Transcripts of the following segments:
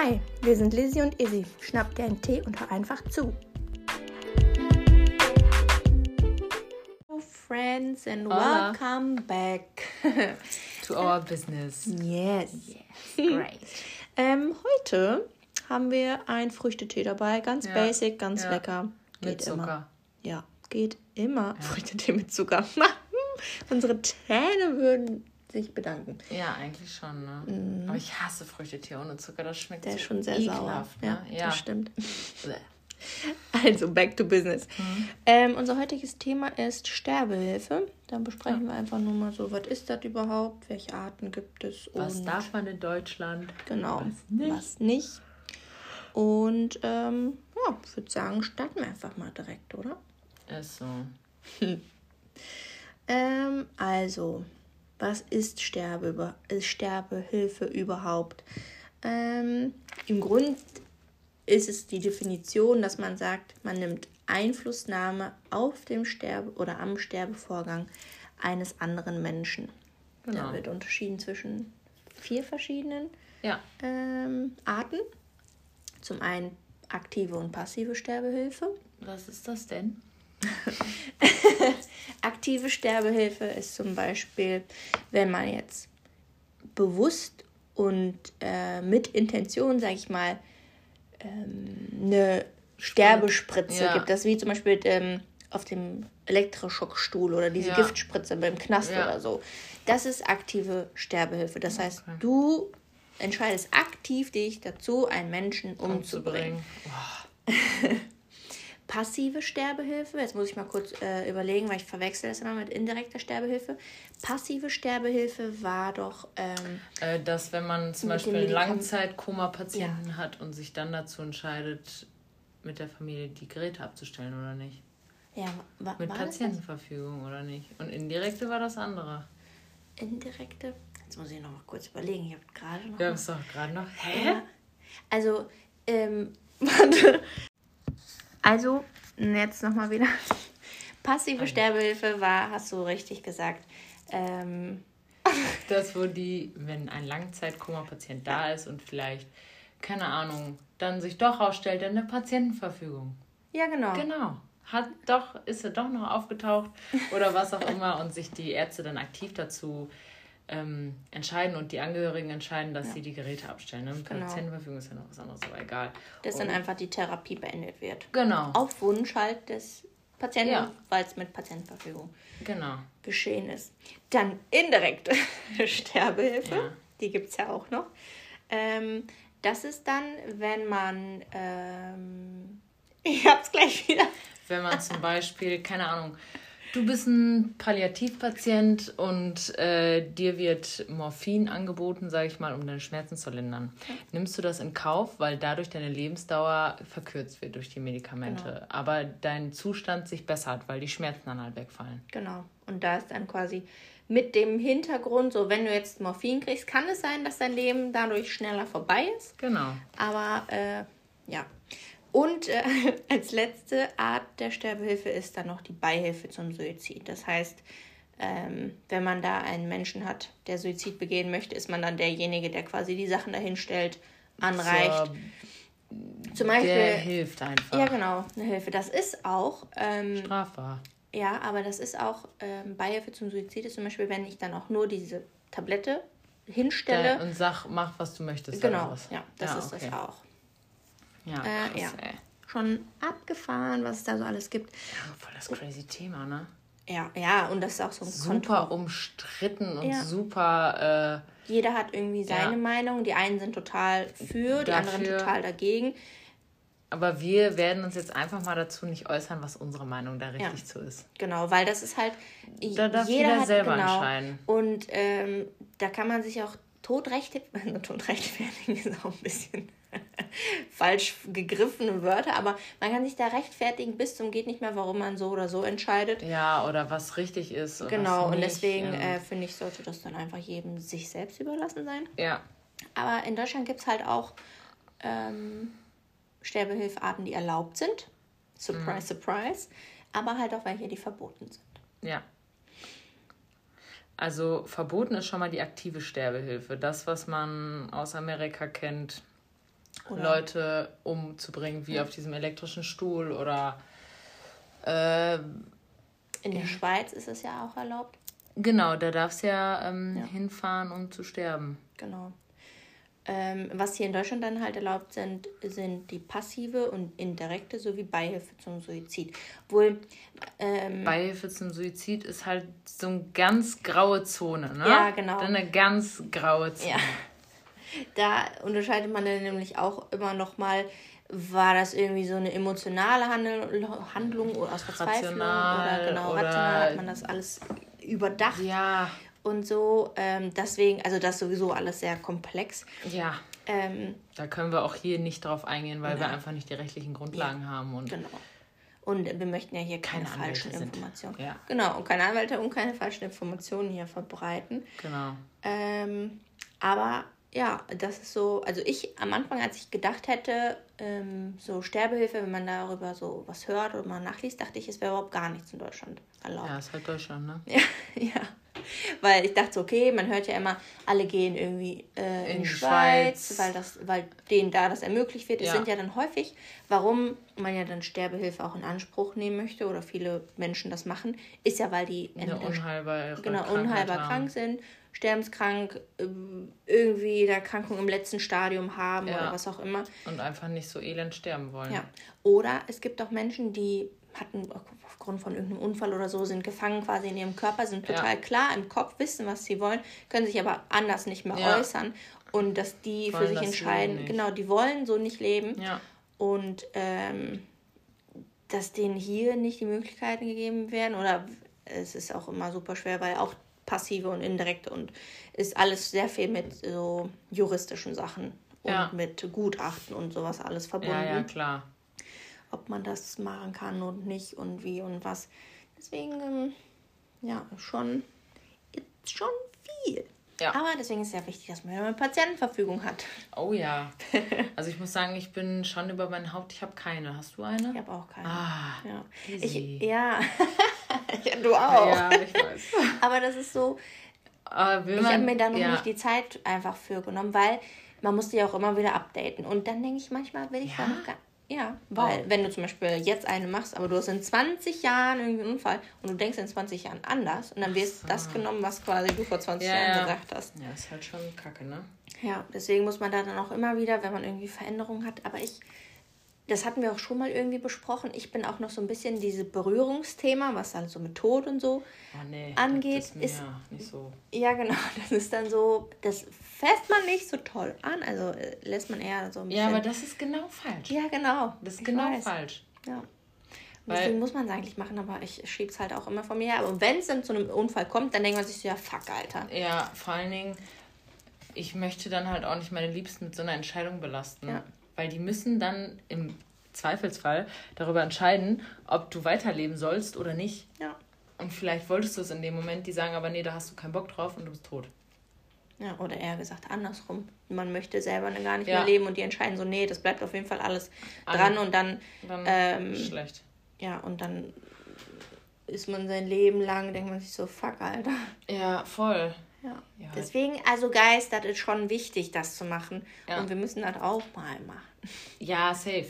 Hi, wir sind Lizzie und Izzy. Schnapp dir einen Tee und hör einfach zu. Hello friends and Hola. welcome back. To our business. yes. Great. Ähm, heute haben wir einen Früchtetee dabei. Ganz Ja, basic, ganz ja. lecker. Mit immer. Zucker. Ja, geht immer. Früchtetee mit Zucker. Unsere Zähne würden sich bedanken. Ja, eigentlich schon, ne? Aber ich hasse Früchtetee ohne Zucker. Das schmeckt. Der so ist schon sehr ekelhaft, sauer. Ne? Ja, das stimmt. Also, back to business. Mhm. Ähm, unser heutiges Thema ist Sterbehilfe. Dann besprechen wir einfach nur mal so, was ist das überhaupt, welche Arten gibt es Was darf man in Deutschland? genau, was nicht? was nicht. Und ähm, ja, ich würde sagen, starten wir einfach mal direkt, oder? Ist so. Ähm, also, was ist Sterbe, ist Sterbehilfe überhaupt? Ähm, Im Grund ist es die Definition, dass man sagt, man nimmt Einflussnahme auf dem Sterbe oder am Sterbevorgang eines anderen Menschen. Da Genau. wird unterschieden zwischen vier verschiedenen Ja. ähm, Arten. Zum einen aktive und passive Sterbehilfe. Was ist das denn? Aktive Sterbehilfe ist zum Beispiel, wenn man jetzt bewusst und äh, mit Intention, sag ich mal, ähm, eine Sterbespritze Ja. gibt. Das ist wie zum Beispiel ähm, auf dem Elektroschockstuhl oder diese Ja. Giftspritze beim Knast Ja. oder so. Das ist aktive Sterbehilfe. Das heißt, Okay. du entscheidest aktiv dich dazu, einen Menschen umzubringen. Umzubringen. Passive Sterbehilfe, jetzt muss ich mal kurz äh, überlegen, weil ich verwechsel das immer mit indirekter Sterbehilfe. Passive Sterbehilfe war doch, ähm, Äh, dass wenn man zum Beispiel einen Langzeit-Koma-Patienten hat und sich dann dazu entscheidet, mit der Familie die Geräte abzustellen oder nicht. ja, wa Mit war das Patientenverfügung oder nicht. Und indirekte war das andere. indirekte? Jetzt muss ich noch mal kurz überlegen. Ich habe gerade noch. Wir haben es doch gerade noch. Hä? Ja. Also, ähm, warte. Also, jetzt nochmal wieder. Passive Sterbehilfe war, hast du richtig gesagt. Ähm, Das, wo die, wenn ein Langzeit-Koma-Patient da ist und vielleicht, keine Ahnung, dann sich doch rausstellt, dann eine Patientenverfügung. ja, genau. Genau. Hat doch, ist er doch noch aufgetaucht oder was auch immer und sich die Ärzte dann aktiv dazu ähm, entscheiden und die Angehörigen entscheiden, dass sie die Geräte abstellen. Ne? Genau. Patientenverfügung ist ja noch was anderes, aber egal. Dass dann Und- einfach die Therapie beendet wird. Genau. Auf Wunsch halt des Patienten, Ja. weil es mit Patientenverfügung Genau. geschehen ist. Dann indirekte Sterbehilfe, Ja. die gibt es ja auch noch. Ähm, das ist dann, wenn man, ähm, ich hab's gleich wieder. Wenn man zum Beispiel, keine Ahnung, du bist ein Palliativpatient und äh, dir wird Morphin angeboten, sage ich mal, um deine Schmerzen zu lindern. Nimmst du das in Kauf, weil dadurch deine Lebensdauer verkürzt wird durch die Medikamente, Genau. aber dein Zustand sich bessert, weil die Schmerzen dann halt wegfallen. Genau. Und da ist dann quasi mit dem Hintergrund, so wenn du jetzt Morphin kriegst, kann es sein, dass dein Leben dadurch schneller vorbei ist. Genau. Aber äh, ja. Und äh, als letzte Art der Sterbehilfe ist dann noch die Beihilfe zum Suizid. Das heißt, ähm, wenn man da einen Menschen hat, der Suizid begehen möchte, ist man dann derjenige, der quasi die Sachen dahinstellt, anreicht. Zur, Zum Beispiel. der hilft einfach. ja, genau, eine Hilfe. Das ist auch, ähm, Strafbar. ja, aber das ist auch ähm, Beihilfe zum Suizid, ist zum Beispiel, wenn ich dann auch nur diese Tablette hinstelle. Da, und sag, mach, was du möchtest. genau, ja, das ist okay. das auch. Ja, Äh, krass, ja. ey. Schon abgefahren, was es da so alles gibt. Ja, voll das crazy Thema, ne? Ja, ja, und das ist auch so ein super Konto. umstritten und Ja. super. Jeder hat irgendwie seine Ja. Meinung. Die einen sind total für, die anderen Dafür. total dagegen. Äh, aber wir werden uns jetzt einfach mal dazu nicht äußern, was unsere Meinung da richtig Ja. zu ist. Genau, weil das ist halt. Da darf jeder jeder hat selber genau. entscheiden. Und ähm, da kann man sich auch totrecht, totrechtfertigen, ist auch ein bisschen falsch gegriffene Wörter, aber man kann sich da rechtfertigen bis zum geht nicht mehr, warum man so oder so entscheidet. Ja, oder was richtig ist. Genau, und deswegen ähm, äh, finde ich, sollte das dann einfach jedem sich selbst überlassen sein. ja, Aber in Deutschland gibt es halt auch ähm, Sterbehilfearten, die erlaubt sind. Surprise, surprise. Aber halt auch welche, die verboten sind. ja. Also verboten ist schon mal die aktive Sterbehilfe. Das, was man aus Amerika kennt, oder Leute umzubringen, wie ja. auf diesem elektrischen Stuhl oder. Äh, in der Schweiz ist es ja auch erlaubt. Genau, da darfst du ja, ähm, ja. hinfahren, um zu sterben. Genau. Ähm, was hier in Deutschland dann halt erlaubt sind, sind die passive und indirekte sowie Beihilfe zum Suizid. Wohl. Ähm, Beihilfe zum Suizid ist halt so eine ganz graue Zone, ne? Ja, genau. Eine ganz graue Zone. Ja. Da unterscheidet man dann nämlich auch immer noch mal, war das irgendwie so eine emotionale Handlung oder aus Verzweiflung rational oder genau oder rational hat man das alles überdacht. Ja und so. Ähm, deswegen, also das ist sowieso alles sehr komplex. Ja. Ähm, da können wir auch hier nicht drauf eingehen, weil ja. wir einfach nicht die rechtlichen Grundlagen ja. haben. Und genau. Und wir möchten ja hier keine, keine falschen Informationen. Ja. Genau, und keine Anwälte und keine falschen Informationen hier verbreiten. Genau. Ähm, aber ja, das ist so, also ich am Anfang, als ich gedacht hätte, ähm, so Sterbehilfe, wenn man darüber so was hört oder mal nachliest, dachte ich, es wäre überhaupt gar nichts in Deutschland erlaubt. Ja, ist halt Deutschland, ne? Ja, ja. Weil ich dachte, okay, man hört ja immer, alle gehen irgendwie äh, in, in die Schweiz, Schweiz, weil, das, weil denen da das ermöglicht wird. Es ja. sind ja dann häufig, warum man ja dann Sterbehilfe auch in Anspruch nehmen möchte oder viele Menschen das machen, ist ja, weil die unheilbar, genau, unheilbar krank sind, sterbenskrank, ähm, irgendwie der Erkrankung im letzten Stadium haben ja. oder was auch immer. Und einfach nicht so elend sterben wollen. Ja. Oder es gibt auch Menschen, die hatten aufgrund von irgendeinem Unfall oder so, sind gefangen quasi in ihrem Körper, sind total ja. klar im Kopf, wissen, was sie wollen, können sich aber anders nicht mehr ja. äußern. Und dass die wollen für sich entscheiden, genau, die wollen so nicht leben. Ja. Und ähm, dass denen hier nicht die Möglichkeiten gegeben werden. Oder es ist auch immer super schwer, weil auch passive und indirekte und ist alles sehr viel mit so juristischen Sachen und ja. mit Gutachten und sowas alles verbunden. Ja, ja, klar ob man das machen kann und nicht und wie und was. Deswegen, ähm, ja, schon, schon viel. Ja. Aber deswegen ist es ja wichtig, dass man eine Patientenverfügung hat. Oh ja. Also ich muss sagen, ich bin schon über mein Haupt. Ich habe keine. Hast du eine? Ich habe auch keine. Ah, ja. Ich, ja. ja, du auch. Ja, ich weiß. Aber das ist so. Uh, ich habe mir da noch ja. nicht die Zeit einfach für genommen, weil man musste ja auch immer wieder updaten. Und dann denke ich manchmal, will ich ja? da noch gar ja, weil oh. wenn du zum Beispiel jetzt eine machst, aber du hast in 20 Jahren irgendwie einen Unfall und du denkst in 20 Jahren anders und dann wirst so. das genommen, was quasi du vor 20 ja, Jahren ja. gesagt hast. Ja, ist halt schon kacke, ne? Ja, deswegen muss man da dann auch immer wieder, wenn man irgendwie Veränderungen hat, aber ich das hatten wir auch schon mal irgendwie besprochen. Ich bin auch noch so ein bisschen dieses Berührungsthema, was dann so mit Tod und so oh nee, angeht. Das ist, ist nicht so. Ja, genau. Das ist dann so, das fässt man nicht so toll an. Also äh, lässt man eher so ein bisschen. Ja, aber das ist genau falsch. Ja, genau. Das ist ich genau weiß. falsch. Ja. Deswegen muss man es eigentlich machen, aber ich schiebe es halt auch immer von mir her. Aber wenn es dann zu einem Unfall kommt, dann denkt man sich so, ja, fuck, Alter. Ja, vor allen Dingen, ich möchte dann halt auch nicht meine Liebsten mit so einer Entscheidung belasten. Ja weil die müssen dann im Zweifelsfall darüber entscheiden, ob du weiterleben sollst oder nicht. Ja. Und vielleicht wolltest du es in dem Moment, die sagen aber, nee, da hast du keinen Bock drauf und du bist tot. Ja, oder eher gesagt andersrum. Man möchte selber gar nicht ja. mehr leben und die entscheiden so, nee, das bleibt auf jeden Fall alles dran An, und dann, dann ähm, schlecht. Ja, und dann ist man sein Leben lang, denkt man sich so, fuck, Alter. Ja, voll. Ja. ja. Deswegen, also Geist, das ist schon wichtig, das zu machen. Ja. Und wir müssen das auch mal machen. Ja, safe.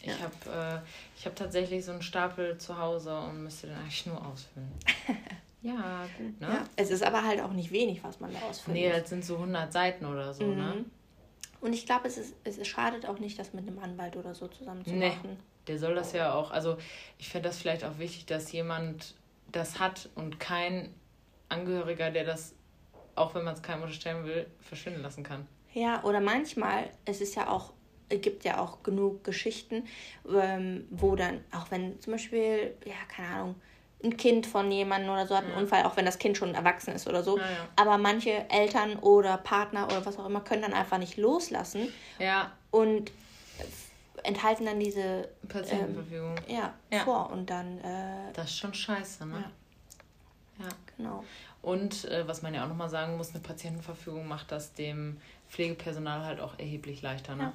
Ich ja. habe äh, hab tatsächlich so einen Stapel zu Hause und müsste den eigentlich nur ausfüllen. ja, gut, ne? Ja. Es ist aber halt auch nicht wenig, was man da ausfüllt. Nee, das sind so 100 Seiten oder so, ne? mhm. ne? Und ich glaube, es, ist, es schadet auch nicht, das mit einem Anwalt oder so zusammen zu nee, machen. Der soll das ja auch, also ich finde das vielleicht auch wichtig, dass jemand das hat und kein Angehöriger, der das auch wenn man es keinem unterstellen will, verschwinden lassen kann. Ja, oder manchmal, es ist ja auch, es gibt ja auch genug Geschichten, ähm, wo dann, auch wenn zum Beispiel, ja, keine Ahnung, ein Kind von jemandem oder so hat einen ja. Unfall, auch wenn das Kind schon erwachsen ist oder so. Ja, ja. Aber manche Eltern oder Partner oder was auch immer können dann einfach nicht loslassen. Ja. Und enthalten dann diese Patientenverfügung ähm, ja, vor und dann. Äh, das ist schon scheiße, ne? Ja. ja. Genau. Und äh, was man ja auch nochmal sagen muss, eine Patientenverfügung macht das dem Pflegepersonal halt auch erheblich leichter. Ne? Ja.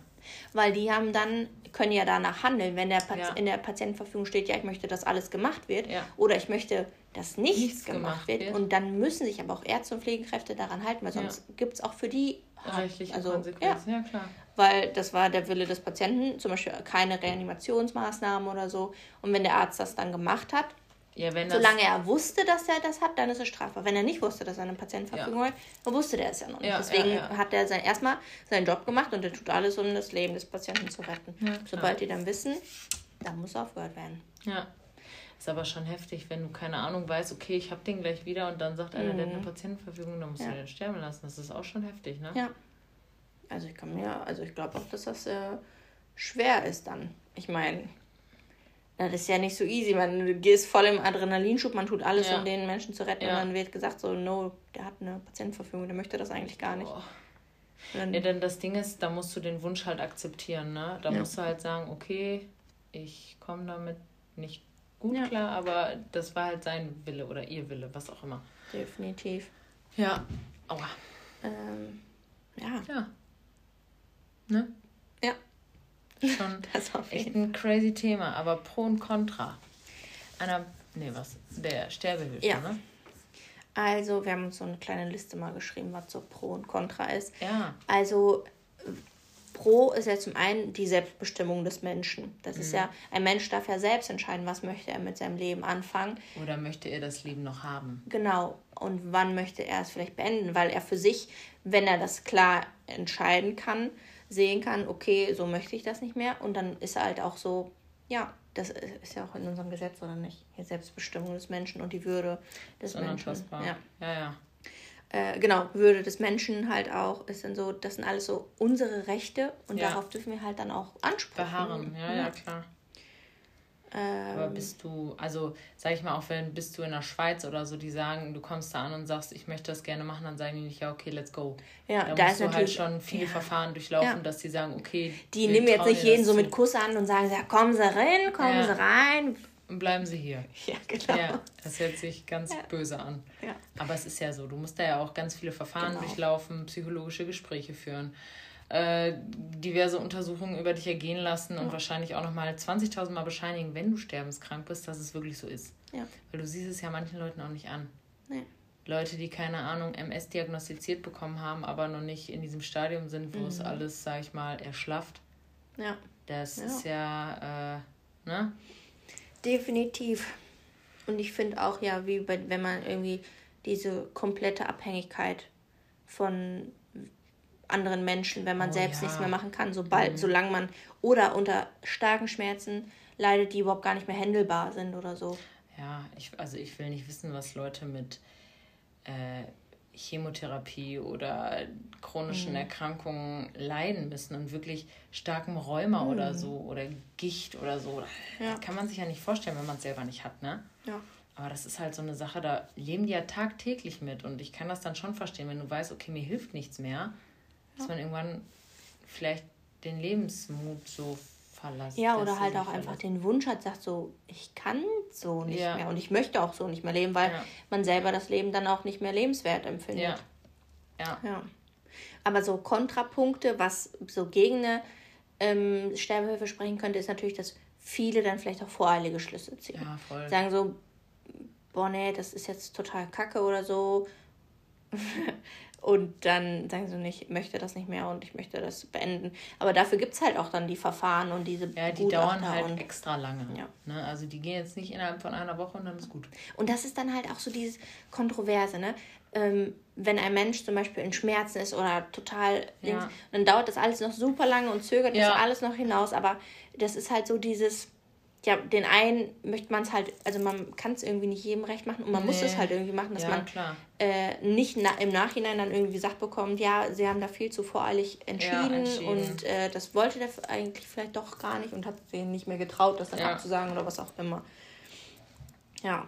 Weil die haben dann, können ja danach handeln, wenn der ja. in der Patientenverfügung steht, ja, ich möchte, dass alles gemacht wird. Ja. Oder ich möchte dass nichts, nichts gemacht, gemacht wird. wird. Und dann müssen sich aber auch Ärzte und Pflegekräfte daran halten, weil sonst ja. gibt es auch für die rechtliche also, Konsequenzen. Ja. ja, klar. Weil das war der Wille des Patienten, zum Beispiel keine Reanimationsmaßnahmen oder so. Und wenn der Arzt das dann gemacht hat, ja, solange er wusste, dass er das hat, dann ist es strafbar. Wenn er nicht wusste, dass er eine Patientenverfügung ja. hat, dann wusste der es ja noch nicht. Ja, Deswegen hat er sein, erstmal seinen Job gemacht und er tut alles, um das Leben des Patienten zu retten. Sobald die dann wissen, dann muss aufgehört werden. Ja. Ist aber schon heftig, wenn du keine Ahnung weißt, okay, ich habe den gleich wieder und dann sagt einer, mhm. der hat eine mhm. Patientenverfügung, dann musst ja. du den sterben lassen. Das ist auch schon heftig, ne? Ja. Also ich kann mir, also ich glaube auch, dass das äh, schwer ist dann. Ich meine, das ist ja nicht so easy. Man gehst voll im Adrenalinschub, man tut alles, ja. um den Menschen zu retten. Ja. Und dann wird gesagt, so, no, der hat eine Patientenverfügung, der möchte das eigentlich gar nicht. Oh. ja, denn das Ding ist, da musst du den Wunsch halt akzeptieren, ne? Da ja. musst du halt sagen, okay, ich komme damit nicht gut ja. klar, aber das war halt sein Wille oder ihr Wille, was auch immer. Definitiv. Ja. Aua. Ähm, ja. Ja. Ne? Schon echt ein crazy Thema, aber Pro und Contra. Einer, nee, was? Der Sterbehilfe, ja. ne? Also, wir haben uns so eine kleine Liste mal geschrieben, was so Pro und Contra ist. Ja. Also, Pro ist ja zum einen die Selbstbestimmung des Menschen. Das mhm. ist ja, ein Mensch darf ja selbst entscheiden, was möchte er mit seinem Leben anfangen. Oder möchte er das Leben noch haben? Genau. Und wann möchte er es vielleicht beenden? Weil er für sich, wenn er das klar entscheiden kann, sehen kann, okay, so möchte ich das nicht mehr. Und dann ist er halt auch so, ja, das ist ja auch in unserem Gesetz, oder nicht? Die Selbstbestimmung des Menschen und die Würde des Menschen. Ja, ja. ja äh, genau, Würde des Menschen halt auch, ist dann so, das sind alles so unsere Rechte und ja. darauf dürfen wir halt dann auch ansprechen. Beharren, ja, ja, klar. Ähm, Aber bist du, also sag ich mal, auch wenn bist du in der Schweiz oder so, die sagen, du kommst da an und sagst, ich möchte das gerne machen, dann sagen die nicht, ja, okay, let's go. Ja, da, da musst du halt schon viele ja. Verfahren durchlaufen, ja. dass die sagen, okay. Die nehmen jetzt nicht jeden so mit Kuss an und sagen, ja, kommen Sie rein, kommen ja. Sie rein, und bleiben Sie hier. Ja, genau. Ja, das hört sich ganz böse an. Ja. Aber es ist ja so, du musst da ja auch ganz viele Verfahren genau. durchlaufen, psychologische Gespräche führen, äh, diverse Untersuchungen über dich ergehen lassen und wahrscheinlich auch nochmal 20.000 Mal bescheinigen, wenn du sterbenskrank bist, dass es wirklich so ist. Ja. Weil du siehst es ja manchen Leuten auch nicht an. Nee. Leute, die keine Ahnung, MS diagnostiziert bekommen haben, aber noch nicht in diesem Stadium sind, wo mhm. es alles, sag ich mal, erschlafft. Ja. Das ja. ist ja, äh, ne? Definitiv. Und ich finde auch ja, wie bei, wenn man irgendwie diese komplette Abhängigkeit von anderen Menschen, wenn man oh, selbst ja. nichts mehr machen kann, sobald, mhm. solange man oder unter starken Schmerzen leidet, die überhaupt gar nicht mehr händelbar sind oder so. Ja, ich, also ich will nicht wissen, was Leute mit äh, Chemotherapie oder chronischen mhm. Erkrankungen leiden müssen und wirklich starkem Rheuma mhm. oder so oder Gicht oder so. Ja. Kann man sich ja nicht vorstellen, wenn man es selber nicht hat, ne? Ja. Aber das ist halt so eine Sache, da leben die ja tagtäglich mit und ich kann das dann schon verstehen, wenn du weißt, okay, mir hilft nichts mehr, dass man irgendwann vielleicht den Lebensmut so verlassen. Ja, oder halt auch einfach den Wunsch hat, sagt so, ich kann so nicht ja. mehr und ich möchte auch so nicht mehr leben, weil ja. man selber das Leben dann auch nicht mehr lebenswert empfindet. Ja. ja. ja. Aber so Kontrapunkte, was so gegen eine ähm, Sterbehilfe sprechen könnte, ist natürlich, dass viele dann vielleicht auch voreilige Schlüsse ziehen. Ja, voll. Sagen so, boah, nee, das ist jetzt total kacke oder so. Und dann sagen sie nicht, ich möchte das nicht mehr und ich möchte das beenden. Aber dafür gibt es halt auch dann die Verfahren und diese Ja, die Gutachter dauern halt extra lange. Ja. Ne? Also die gehen jetzt nicht innerhalb von einer Woche und dann ist gut. Und das ist dann halt auch so dieses Kontroverse, ne? Ähm, wenn ein Mensch zum Beispiel in Schmerzen ist oder total ja. dann dauert das alles noch super lange und zögert ja. das alles noch hinaus. Aber das ist halt so dieses ja, den einen möchte man es halt, also man kann es irgendwie nicht jedem recht machen und man nee. muss es halt irgendwie machen, dass ja, man äh, nicht na, im Nachhinein dann irgendwie gesagt bekommt, ja, sie haben da viel zu voreilig entschieden, ja, entschieden. und äh, das wollte der eigentlich vielleicht doch gar nicht und hat sich nicht mehr getraut, das dann ja. abzusagen oder was auch immer. Ja.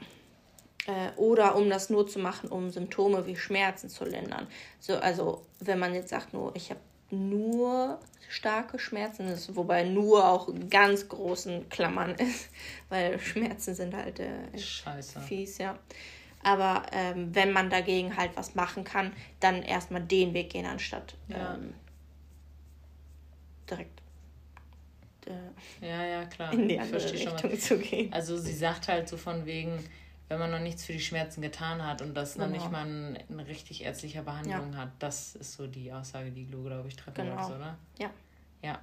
Äh, oder um das nur zu machen, um Symptome wie Schmerzen zu lindern. So, also wenn man jetzt sagt, nur ich habe nur starke Schmerzen ist, wobei nur auch ganz großen Klammern ist, weil Schmerzen sind halt äh, Scheiße. fies, ja. Aber ähm, wenn man dagegen halt was machen kann, dann erstmal den Weg gehen, anstatt ja. ähm, direkt äh, ja, ja, klar. in die andere Richtung zu gehen. Also sie sagt halt so von wegen, wenn man noch nichts für die Schmerzen getan hat und das genau. noch nicht mal eine, eine richtig ärztliche Behandlung ja. hat. Das ist so die Aussage, die du, glaube ich, treffen genau. wolltest, oder? Ja. Ja.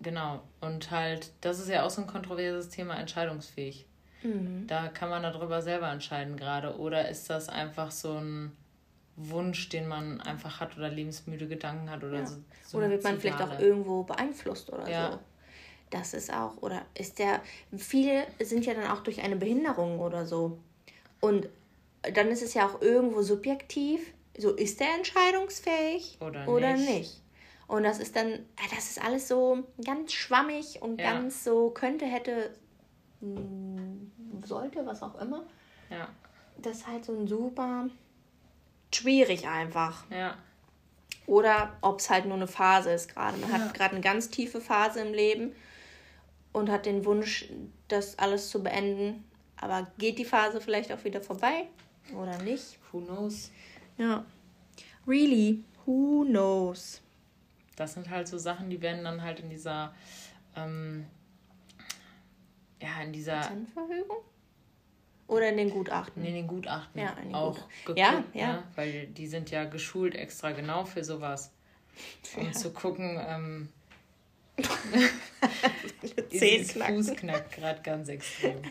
Genau. Und halt, das ist ja auch so ein kontroverses Thema, entscheidungsfähig. Mhm. Da kann man darüber selber entscheiden gerade. Oder ist das einfach so ein Wunsch, den man einfach hat oder lebensmüde Gedanken hat oder ja. so, so. Oder wird man vielleicht auch irgendwo beeinflusst oder ja. so. Das ist auch, oder ist der, viele sind ja dann auch durch eine Behinderung oder so. Und dann ist es ja auch irgendwo subjektiv, so ist der entscheidungsfähig oder, oder nicht. nicht. Und das ist dann, das ist alles so ganz schwammig und ja. ganz so könnte, hätte, hm, sollte, was auch immer. Ja. Das ist halt so ein super schwierig einfach. Ja. Oder ob es halt nur eine Phase ist gerade. Man ja. hat gerade eine ganz tiefe Phase im Leben und hat den Wunsch, das alles zu beenden. Aber geht die Phase vielleicht auch wieder vorbei oder nicht? Who knows? Ja. Really, who knows? Das sind halt so Sachen, die werden dann halt in dieser, ähm, ja, in dieser. Patientenverfügung? Oder in den Gutachten? in den Gutachten ja, in den auch Gutachten. ja, ja. Ne? Weil die sind ja geschult extra genau für sowas. Um ja. zu gucken, ähm, dieses Fuß knackt gerade ganz extrem.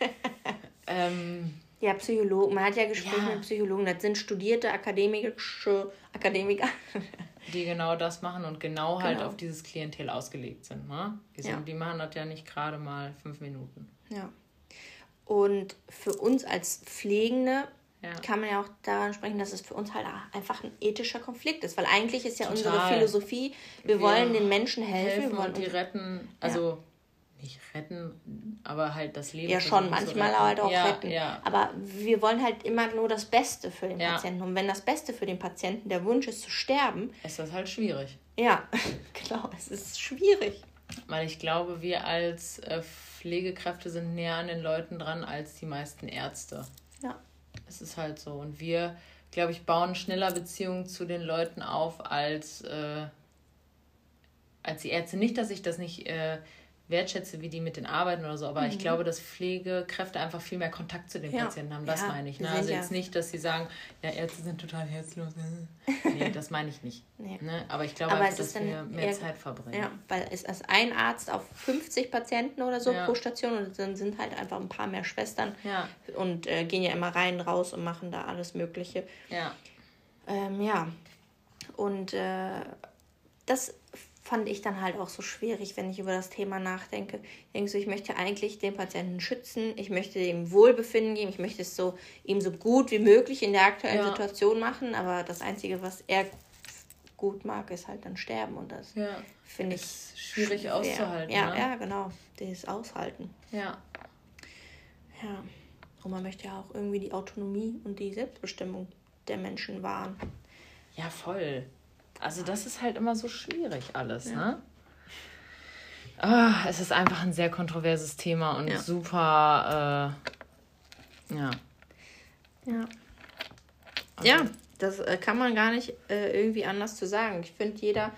ähm, ja, Psychologen. Man hat ja Gespräche ja. mit Psychologen. Das sind studierte akademische Akademiker. die genau das machen und genau, halt genau. halt auf dieses Klientel ausgelegt sind. Ne? Die, sind, ja. die machen das ja nicht gerade mal fünf Minuten. Ja. Und für uns als Pflegende ja. kann man ja auch daran sprechen, dass es für uns halt einfach ein ethischer Konflikt ist. Weil eigentlich ist ja Total. unsere Philosophie, wir, wir, wollen den Menschen helfen. helfen wir wollen und die retten, also ja. nicht retten, aber halt das Leben. Ja, schon, manchmal halt auch ja, retten. Ja. Aber wir wollen halt immer nur das Beste für den Patienten. Und wenn das Beste für den Patienten der Wunsch ist zu sterben, ist das halt schwierig. Ja, genau, es ist schwierig. Weil ich glaube, wir als äh, Pflegekräfte sind näher an den Leuten dran als die meisten Ärzte. Es ist halt so. Und wir, glaube ich, bauen schneller Beziehungen zu den Leuten auf als, äh, als die Ärzte. Nicht, dass ich das nicht äh, wertschätze, wie die mit den arbeiten oder so, aber mhm. ich glaube, dass Pflegekräfte einfach viel mehr Kontakt zu den ja. Patienten haben. Das ja, meine ich. Ne? Also jetzt nicht, dass sie sagen, ja, Ärzte sind total herzlos. nee, das meine ich nicht. Nee. Ne? Aber ich glaube, aber einfach, dass wir mehr Zeit verbringen. Ja, weil es ist ein Arzt auf 50 Patienten oder so ja. pro Station und dann sind halt einfach ein paar mehr Schwestern und äh, gehen ja immer rein, raus und machen da alles Mögliche. Ja. Ähm, ja. Und äh, das fand ich dann halt auch so schwierig, wenn ich über das Thema nachdenke. Ich denke so, ich möchte eigentlich den Patienten schützen, ich möchte ihm Wohlbefinden geben, ich möchte es so ihm so gut wie möglich in der aktuellen ja. Situation machen, aber das Einzige, was er gut mag, ist halt dann sterben und das ja. finde ich schwierig schwer. auszuhalten. Ja, ne? ja, genau, das Aushalten. Ja. Ja. Und man möchte ja auch irgendwie die Autonomie und die Selbstbestimmung der Menschen wahren. Ja, voll. Also das ist halt immer so schwierig alles, ja. ne? Oh, es ist einfach ein sehr kontroverses Thema und ja. super, äh, ja. Ja. Also. Ja, das äh, kann man gar nicht äh, irgendwie anders zu sagen. Ich finde, jeder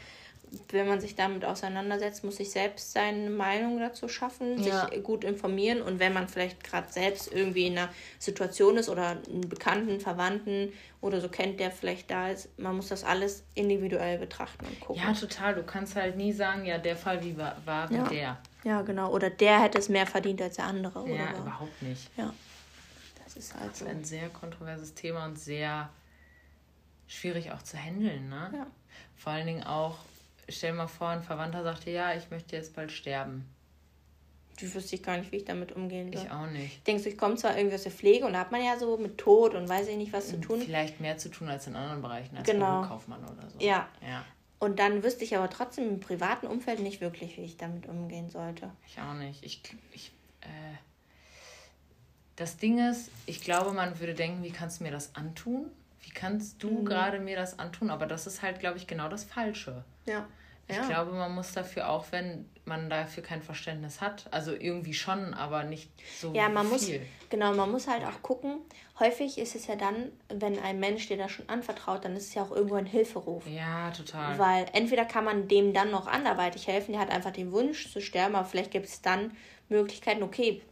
wenn man sich damit auseinandersetzt, muss sich selbst seine Meinung dazu schaffen, ja. sich gut informieren und wenn man vielleicht gerade selbst irgendwie in einer Situation ist oder einen Bekannten, Verwandten oder so kennt, der vielleicht da ist, man muss das alles individuell betrachten und gucken. Ja, total. Du kannst halt nie sagen, ja, der Fall wie war, war wie ja. der. Ja, genau. Oder der hätte es mehr verdient als der andere. Ja, oder überhaupt nicht. Ja. Das ist halt das ist so. ein sehr kontroverses Thema und sehr schwierig auch zu handeln, ne? Ja. Vor allen Dingen auch, stell dir mal vor, ein Verwandter sagte, ja, ich möchte jetzt bald sterben. Du wüsste ich gar nicht, wie ich damit umgehen soll. Ich auch nicht. Denkst du, ich komme zwar irgendwie aus der Pflege und da hat man ja so mit Tod und weiß ich nicht, was zu hm, tun. Vielleicht mehr zu tun als in anderen Bereichen, als genau. Kaufmann oder so. Ja. ja. Und dann wüsste ich aber trotzdem im privaten Umfeld nicht wirklich, wie ich damit umgehen sollte. Ich auch nicht. Ich, ich, äh, das Ding ist, ich glaube, man würde denken, wie kannst du mir das antun? Wie kannst du mhm. gerade mir das antun? Aber das ist halt, glaube ich, genau das Falsche. Ja. Ich ja. glaube, man muss dafür auch, wenn man dafür kein Verständnis hat, also irgendwie schon, aber nicht so ja, man viel. Muss, genau, man muss halt auch gucken. Häufig ist es ja dann, wenn ein Mensch dir das schon anvertraut, dann ist es ja auch irgendwo ein Hilferuf. Ja, total. Weil entweder kann man dem dann noch anderweitig helfen, der hat einfach den Wunsch zu sterben, aber vielleicht gibt es dann Möglichkeiten, okay,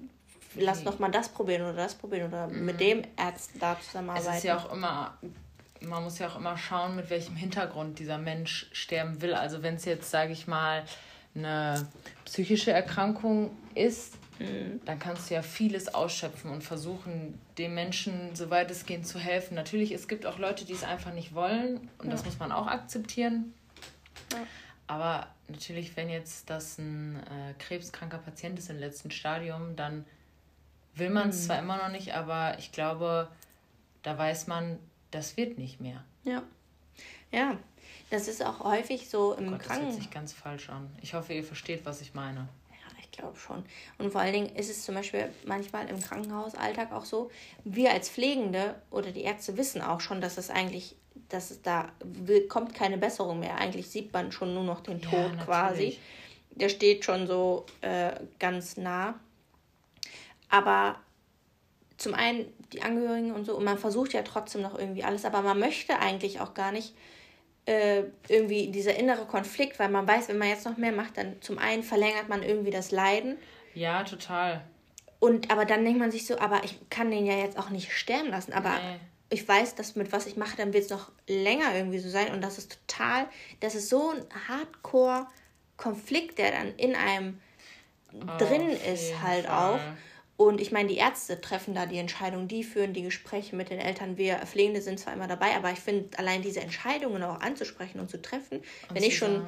lass noch mal das probieren oder das probieren oder mhm. mit dem Arzt da zusammenarbeiten. Es ist ja auch immer, man muss ja auch immer schauen, mit welchem Hintergrund dieser Mensch sterben will. Also wenn es jetzt, sage ich mal, eine psychische Erkrankung ist, mhm. dann kannst du ja vieles ausschöpfen und versuchen, dem Menschen, soweit es geht, zu helfen. Natürlich, es gibt auch Leute, die es einfach nicht wollen und ja. das muss man auch akzeptieren. Ja. Aber natürlich, wenn jetzt das ein äh, krebskranker Patient ist im letzten Stadium, dann will man es mhm. zwar immer noch nicht, aber ich glaube, da weiß man, das wird nicht mehr. Ja. Ja, das ist auch häufig so im oh Krankenhaus. Das hört sich ganz falsch an. Ich hoffe, ihr versteht, was ich meine. Ja, ich glaube schon. Und vor allen Dingen ist es zum Beispiel manchmal im Krankenhausalltag auch so, wir als Pflegende oder die Ärzte wissen auch schon, dass es eigentlich, dass es da kommt keine Besserung mehr. Eigentlich sieht man schon nur noch den Tod ja, quasi. Der steht schon so äh, ganz nah. Aber zum einen die Angehörigen und so, und man versucht ja trotzdem noch irgendwie alles, aber man möchte eigentlich auch gar nicht äh, irgendwie dieser innere Konflikt, weil man weiß, wenn man jetzt noch mehr macht, dann zum einen verlängert man irgendwie das Leiden. Ja, total. Und aber dann denkt man sich so, aber ich kann den ja jetzt auch nicht sterben lassen, aber nee. ich weiß, dass mit was ich mache, dann wird es noch länger irgendwie so sein und das ist total, das ist so ein Hardcore-Konflikt, der dann in einem oh, drin ist halt Fall. auch. Und ich meine, die Ärzte treffen da die Entscheidung, die führen die Gespräche mit den Eltern. Wir Pflegende sind zwar immer dabei, aber ich finde, allein diese Entscheidungen auch anzusprechen und zu treffen, und wenn ich schon, sagen,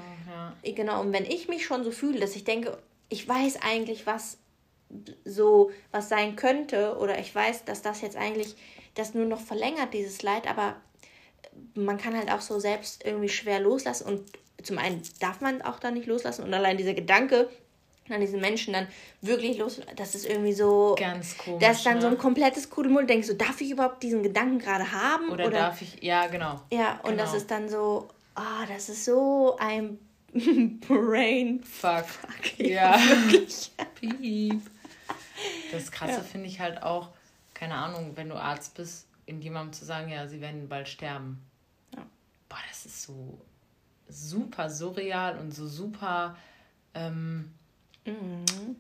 ja. genau, und wenn ich mich schon so fühle, dass ich denke, ich weiß eigentlich, was so was sein könnte, oder ich weiß, dass das jetzt eigentlich das nur noch verlängert, dieses Leid, aber man kann halt auch so selbst irgendwie schwer loslassen und zum einen darf man auch da nicht loslassen und allein dieser Gedanke, an diesen Menschen dann wirklich los. Das ist irgendwie so. Ganz komisch. Das ist dann ne? so ein komplettes Kuddelmuddel. Denkst du, darf ich überhaupt diesen Gedanken gerade haben? Oder, oder, darf ich. Ja, genau. Ja, und genau. das ist dann so. Ah, oh, das ist so ein Brain. Fuck. Fuck ja. Wirklich. Piep. Das Krasse ja. finde ich halt auch, keine Ahnung, wenn du Arzt bist, in jemandem zu sagen, ja, sie werden bald sterben. Ja. Boah, das ist so super surreal und so super. Ähm, Mhm.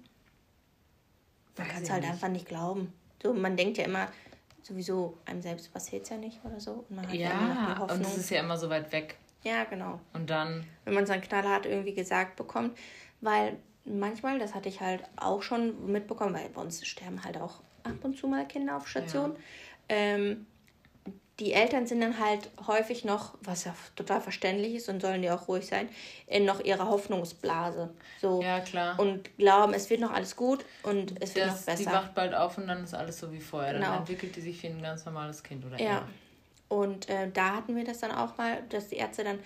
Man kann es halt nicht. einfach nicht glauben. So, man denkt ja immer, sowieso, einem selbst passiert es ja nicht oder so. Und man hat ja, ja und es ist ja immer so weit weg. Ja, genau. Und dann. Wenn man es dann knallhart irgendwie gesagt bekommt, weil manchmal, das hatte ich halt auch schon mitbekommen, weil bei uns sterben halt auch ab und zu mal Kinder auf Station. Ja. Ähm, die Eltern sind dann halt häufig noch, was ja total verständlich ist und sollen ja auch ruhig sein, in noch ihrer Hoffnungsblase. So. Ja, klar. Und glauben, es wird noch alles gut und es wird das, noch besser. Die wacht bald auf und dann ist alles so wie vorher. Genau. Dann entwickelt die sich wie ein ganz normales Kind oder Ja. Eher. Und äh, da hatten wir das dann auch mal, dass die Ärzte dann,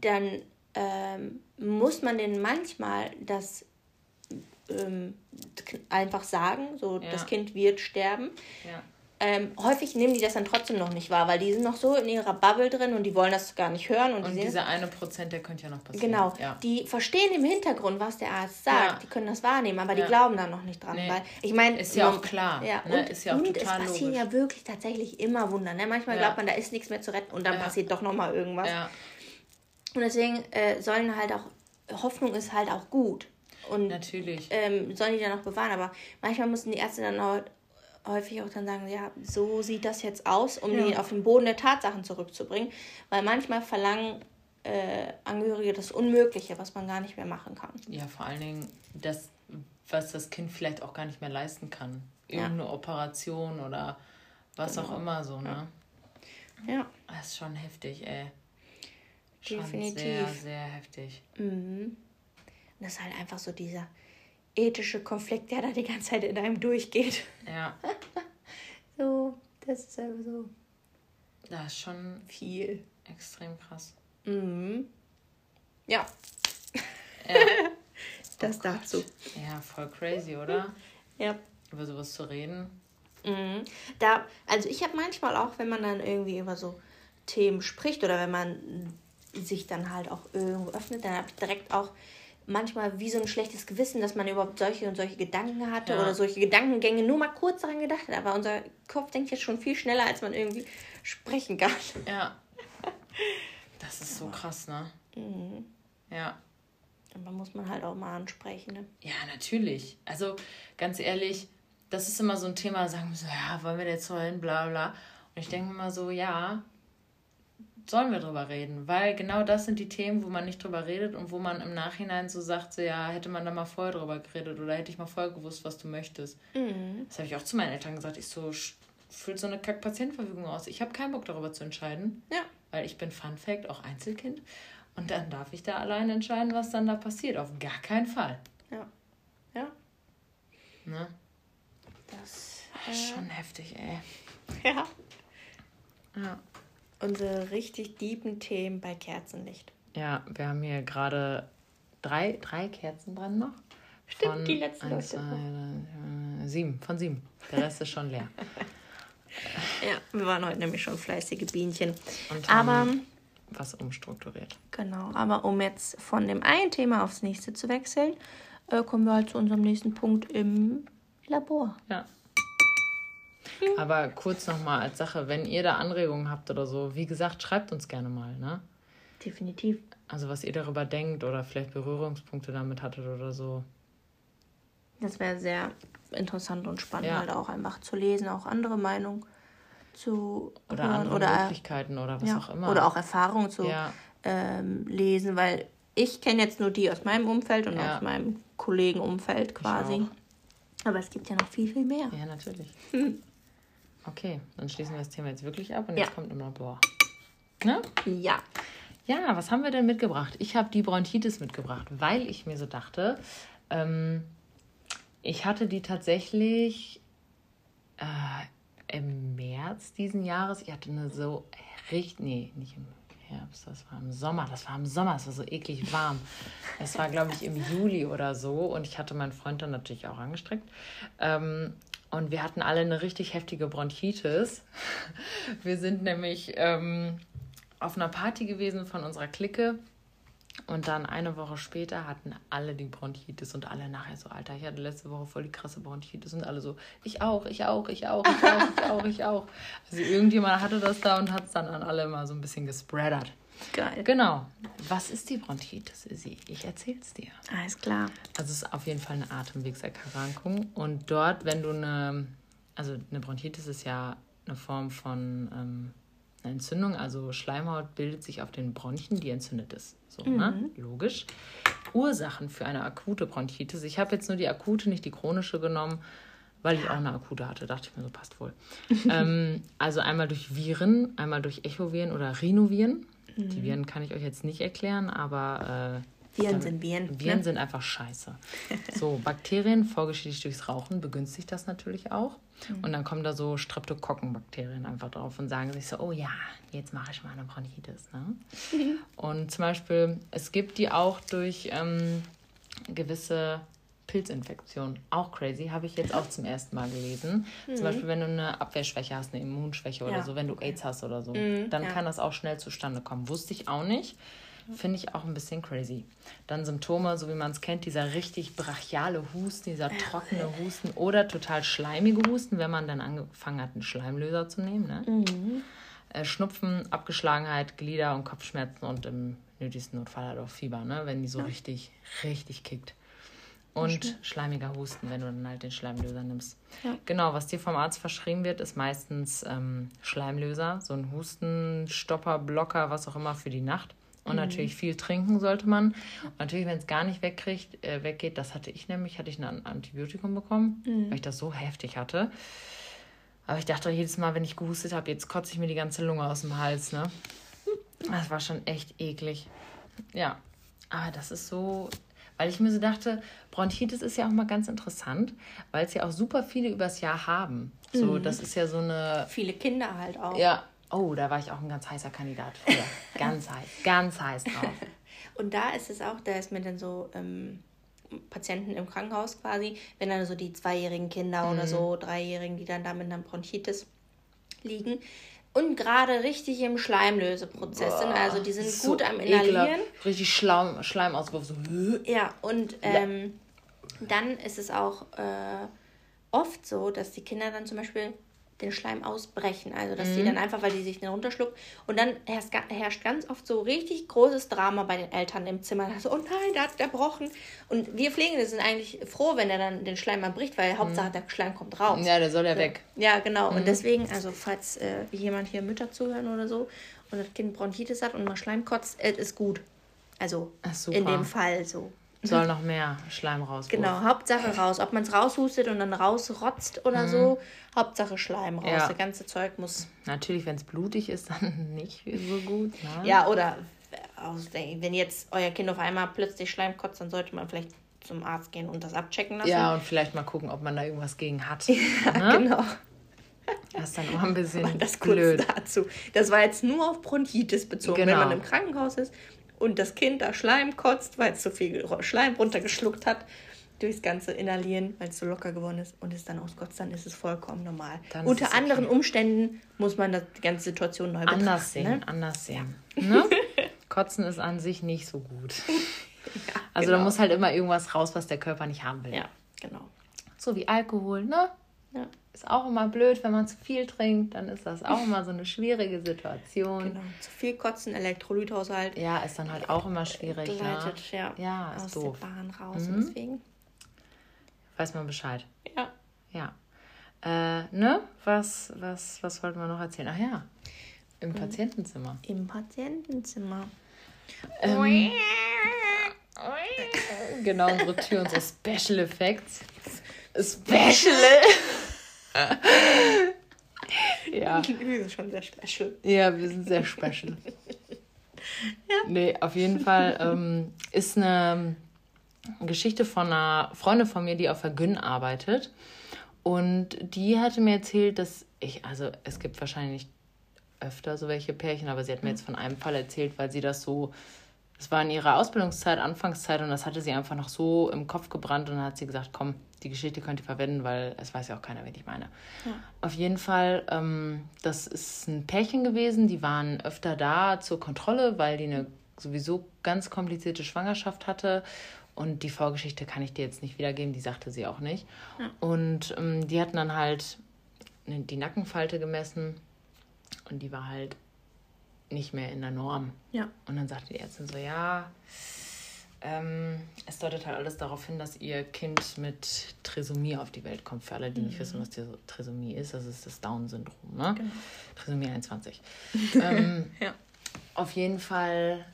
dann ähm, muss man denen manchmal das ähm, einfach sagen, so ja. das Kind wird sterben. Ja ähm, häufig nehmen die das dann trotzdem noch nicht wahr, weil die sind noch so in ihrer Bubble drin und die wollen das gar nicht hören. Und, und die dieser eine Prozent, der könnte ja noch passieren. Genau. Ja. Die verstehen im Hintergrund, was der Arzt sagt. Ja. Die können das wahrnehmen, aber ja. die glauben da noch nicht dran. Nee. Weil, ich meine, ist ja auch klar. Ja, ne? und, ist ja auch und total es passieren logisch. ja wirklich tatsächlich immer Wunder. Ne? Manchmal glaubt man, da ist nichts mehr zu retten und dann passiert doch noch mal irgendwas. Und deswegen äh, sollen halt auch, Hoffnung ist halt auch gut. Und Natürlich. Ähm, sollen die dann auch bewahren. Aber manchmal müssen die Ärzte dann auch häufig auch dann sagen, ja, so sieht das jetzt aus, um ja. die auf den Boden der Tatsachen zurückzubringen. Weil manchmal verlangen äh, Angehörige das Unmögliche, was man gar nicht mehr machen kann. Ja, vor allen Dingen das, was das Kind vielleicht auch gar nicht mehr leisten kann. Irgendeine ja. Operation oder was genau. auch immer so, ne? Ja. Das ist schon heftig, ey. Schon Definitiv. sehr, sehr heftig. Mhm. Das ist halt einfach so dieser ethische Konflikt, der da die ganze Zeit in einem durchgeht. Ja. so, das ist einfach so. Das ist schon viel. Extrem krass. Mhm. Ja. ja. das oh dazu. Ja, voll crazy, oder? ja. Über sowas zu reden. Mhm. Da, also ich habe manchmal auch, wenn man dann irgendwie über so Themen spricht oder wenn man sich dann halt auch irgendwo öffnet, dann habe ich direkt auch manchmal wie so ein schlechtes Gewissen, dass man überhaupt solche und solche Gedanken hatte ja. oder solche Gedankengänge nur mal kurz daran gedacht hat. Aber unser Kopf denkt jetzt schon viel schneller, als man irgendwie sprechen kann. Ja. Das ist so krass, ne? Mhm. Ja. Aber muss man halt auch mal ansprechen, ne? Ja, natürlich. Also ganz ehrlich, das ist immer so ein Thema, sagen wir so, ja, wollen wir jetzt heulen, bla bla. Und ich denke immer so, ja, sollen wir drüber reden, weil genau das sind die Themen, wo man nicht drüber redet und wo man im Nachhinein so sagt, so ja, hätte man da mal vorher drüber geredet oder hätte ich mal vorher gewusst, was du möchtest. Mhm. Das habe ich auch zu meinen Eltern gesagt. Ich so, füllt so eine Kack-Patientenverfügung aus. Ich habe keinen Bock darüber zu entscheiden. Ja. Weil ich bin Fun Fact, auch Einzelkind. Und dann darf ich da allein entscheiden, was dann da passiert. Auf gar keinen Fall. Ja. Ja. Ne? Das äh, schon heftig, ey. Ja. Ja unsere richtig tiefen Themen bei Kerzenlicht. Ja, wir haben hier gerade drei, drei Kerzen dran noch. Stimmt, von die letzten eins, zwei, drei, sieben, von sieben. Der Rest ist schon leer. ja, wir waren heute nämlich schon fleißige Bienchen. Und aber was umstrukturiert. Genau, aber um jetzt von dem einen Thema aufs nächste zu wechseln, äh, kommen wir halt zu unserem nächsten Punkt im Labor. Ja, aber kurz nochmal als Sache, wenn ihr da Anregungen habt oder so, wie gesagt, schreibt uns gerne mal, ne? Definitiv. Also was ihr darüber denkt oder vielleicht Berührungspunkte damit hattet oder so. Das wäre sehr interessant und spannend, ja. halt auch einfach zu lesen, auch andere Meinungen zu oder hören andere oder Möglichkeiten oder was ja, auch immer. Oder auch Erfahrungen zu ja. ähm, lesen, weil ich kenne jetzt nur die aus meinem Umfeld und aus meinem Kollegenumfeld quasi. Aber es gibt ja noch viel, viel mehr. Ja, natürlich. Okay, dann schließen wir das Thema jetzt wirklich ab und ja. jetzt kommt immer Boah. Ne? Ja. Ja, was haben wir denn mitgebracht? Ich habe die Bronchitis mitgebracht, weil ich mir so dachte, ähm, ich hatte die tatsächlich äh, im März diesen Jahres. Ich hatte eine so richtig, nee, nicht im Herbst, das war im Sommer, das war im Sommer, es war so eklig warm. Das war, glaube ich, im Juli oder so und ich hatte meinen Freund dann natürlich auch angestreckt. Ähm, und wir hatten alle eine richtig heftige Bronchitis. Wir sind nämlich ähm, auf einer Party gewesen von unserer Clique. Und dann eine Woche später hatten alle die Bronchitis und alle nachher so, Alter, ich hatte letzte Woche voll die krasse Bronchitis und alle so, ich auch, ich auch, ich auch, ich auch, ich auch, ich auch. Also irgendjemand hatte das da und hat es dann an alle mal so ein bisschen gespreadert. Geil. Genau. Was ist die Bronchitis, Izzy? Ich erzähl's dir. Alles klar. Also es ist auf jeden Fall eine Atemwegserkrankung. Und dort, wenn du eine, also eine Bronchitis ist ja eine Form von ähm, eine Entzündung, also Schleimhaut bildet sich auf den Bronchien, die entzündet ist. So, ne? mhm. ne? Logisch. Ursachen für eine akute Bronchitis. Ich habe jetzt nur die akute, nicht die chronische genommen, weil ich auch eine akute hatte. Dachte ich mir so, passt wohl. ähm, also einmal durch Viren, einmal durch Echoviren oder Rhinoviren. Mhm. Die Viren kann ich euch jetzt nicht erklären, aber äh, Viren sind Viren. Viren ne? sind einfach scheiße. So, Bakterien, vorgeschichtlich durchs Rauchen, begünstigt das natürlich auch. Mhm. Und dann kommen da so Streptokokkenbakterien einfach drauf und sagen sich so, oh ja, jetzt mache ich mal eine Bronchitis. Ne? Und zum Beispiel, es gibt die auch durch ähm, gewisse Pilzinfektion. Auch crazy, habe ich jetzt auch zum ersten Mal gelesen. Mhm. Zum Beispiel, wenn du eine Abwehrschwäche hast, eine Immunschwäche oder ja. so, wenn du AIDS hast oder so, mhm, dann ja. kann das auch schnell zustande kommen. Wusste ich auch nicht. Finde ich auch ein bisschen crazy. Dann Symptome, so wie man es kennt, dieser richtig brachiale Husten, dieser trockene Husten oder total schleimige Husten, wenn man dann angefangen hat, einen Schleimlöser zu nehmen. Ne? Mhm. Äh, Schnupfen, Abgeschlagenheit, Glieder- und Kopfschmerzen und im nötigsten Notfall halt auch Fieber, ne? wenn die so ja. richtig, richtig kickt. Und schleimiger Husten, wenn du dann halt den Schleimlöser nimmst. Ja. Genau, was dir vom Arzt verschrieben wird, ist meistens ähm, Schleimlöser, so ein Hustenstopper, Blocker, was auch immer für die Nacht. Und mhm. natürlich viel trinken sollte man. Und natürlich, wenn es gar nicht wegkriegt, äh, weggeht, das hatte ich nämlich, hatte ich ein Antibiotikum bekommen, mhm. weil ich das so heftig hatte. Aber ich dachte jedes Mal, wenn ich gehustet habe, jetzt kotze ich mir die ganze Lunge aus dem Hals, ne? Das war schon echt eklig. Ja, aber das ist so, weil ich mir so dachte, Bronchitis ist ja auch mal ganz interessant, weil es ja auch super viele übers Jahr haben. So, mhm. das ist ja so eine. Viele Kinder halt auch. Ja. Oh, da war ich auch ein ganz heißer Kandidat früher. ganz heiß, ganz heiß drauf. Und da ist es auch, da ist mir dann so ähm, Patienten im Krankenhaus quasi, wenn dann so die zweijährigen Kinder mhm. oder so, dreijährigen, die dann da mit einer Bronchitis liegen, und gerade richtig im Schleimlöseprozess sind. Also die sind so gut am Inhalieren. Ekelhaft. Richtig Schleim, Schleimauswurf. So. Ja, und ähm, dann ist es auch äh, oft so, dass die Kinder dann zum Beispiel den Schleim ausbrechen. Also, dass Mhm. die dann einfach, weil die sich den runterschluckt. Und dann herrscht, ga- herrscht ganz oft so richtig großes Drama bei den Eltern im Zimmer. So, oh nein, der hat gebrochen. Und wir Pflegende sind eigentlich froh, wenn er dann den Schleim mal bricht, weil Hauptsache der Schleim kommt raus. Mhm. Ja, der soll ja weg. Ja, genau. Mhm. Und deswegen, also falls äh, jemand hier Mütter zuhören oder so und das Kind Bronchitis hat und mal Schleim kotzt, es ist gut. Also Ach, in dem Fall so. Soll noch mehr Schleim raus. Genau, Hauptsache raus. Ob man es raushustet und dann rausrotzt oder so, Hauptsache Schleim raus. Mhm. Ja. Das ganze Zeug muss. Natürlich, wenn es blutig ist, dann nicht so gut. Ne? Ja, oder wenn jetzt euer Kind auf einmal plötzlich Schleim kotzt, dann sollte man vielleicht zum Arzt gehen und das abchecken lassen. Ja, und vielleicht mal gucken, ob man da irgendwas gegen hat. Ja, ne? genau. Das ist dann immer ein bisschen Das kurz blöd. dazu. Das war jetzt nur auf Bronchitis bezogen. Wenn Genau. man im Krankenhaus ist und das Kind da Schleim kotzt, weil es so viel Schleim runtergeschluckt hat, durchs ganze Inhalieren, weil es so locker geworden ist und es dann auskotzt, dann ist es vollkommen normal. Dann Unter es okay. anderen Umständen muss man das, die ganze Situation neu betrachten. Anders sehen, Ne? anders sehen. Ne? Kotzen ist an sich nicht so gut. Also da genau. muss halt immer irgendwas raus, was der Körper nicht haben will. Ja, genau. So wie Alkohol, ne? Ja, Ist auch immer blöd, wenn man zu viel trinkt, dann ist das auch immer so eine schwierige Situation. genau. Zu viel Kotzen, Elektrolythaushalt Ja, ist dann halt auch immer schwierig. Ne? gleitet ja, Ja, ist aus doof. der Bahn raus. Mhm. Deswegen, Weiß man Bescheid. ja. Ja. Äh, ne? Was, was, was wollten wir noch erzählen? Ach ja. Im Patientenzimmer. Im Patientenzimmer. Ähm, genau, unsere Tür, unsere Special Effects. Special! Ja. Wir sind schon sehr special. ja, wir sind sehr special. Nee, auf jeden Fall ähm, ist eine Geschichte von einer Freundin von mir, die auf der Gün arbeitet. Und die hatte mir erzählt, dass ich, also es gibt wahrscheinlich öfter so welche Pärchen, aber sie hat mir jetzt von einem Fall erzählt, weil sie das so, das war in ihrer Ausbildungszeit, Anfangszeit und das hatte sie einfach noch so im Kopf gebrannt und dann hat sie gesagt, komm, die Geschichte könnt ihr verwenden, weil es weiß ja auch keiner, wen ich meine. Auf jeden Fall, ähm, das ist ein Pärchen gewesen, die waren öfter da zur Kontrolle, weil die eine sowieso ganz komplizierte Schwangerschaft hatte. Und die Vorgeschichte kann ich dir jetzt nicht wiedergeben, die sagte sie auch nicht. Und ähm, die hatten dann halt die Nackenfalte gemessen und die war halt nicht mehr in der Norm. Ja. Und dann sagte die Ärztin so, ja, ähm, es deutet halt alles darauf hin, dass ihr Kind mit Trisomie auf die Welt kommt. Für alle, die nicht wissen, was Trisomie ist, das ist das Down-Syndrom, ne? Trisomie 21. ähm, Ja. Auf jeden Fall,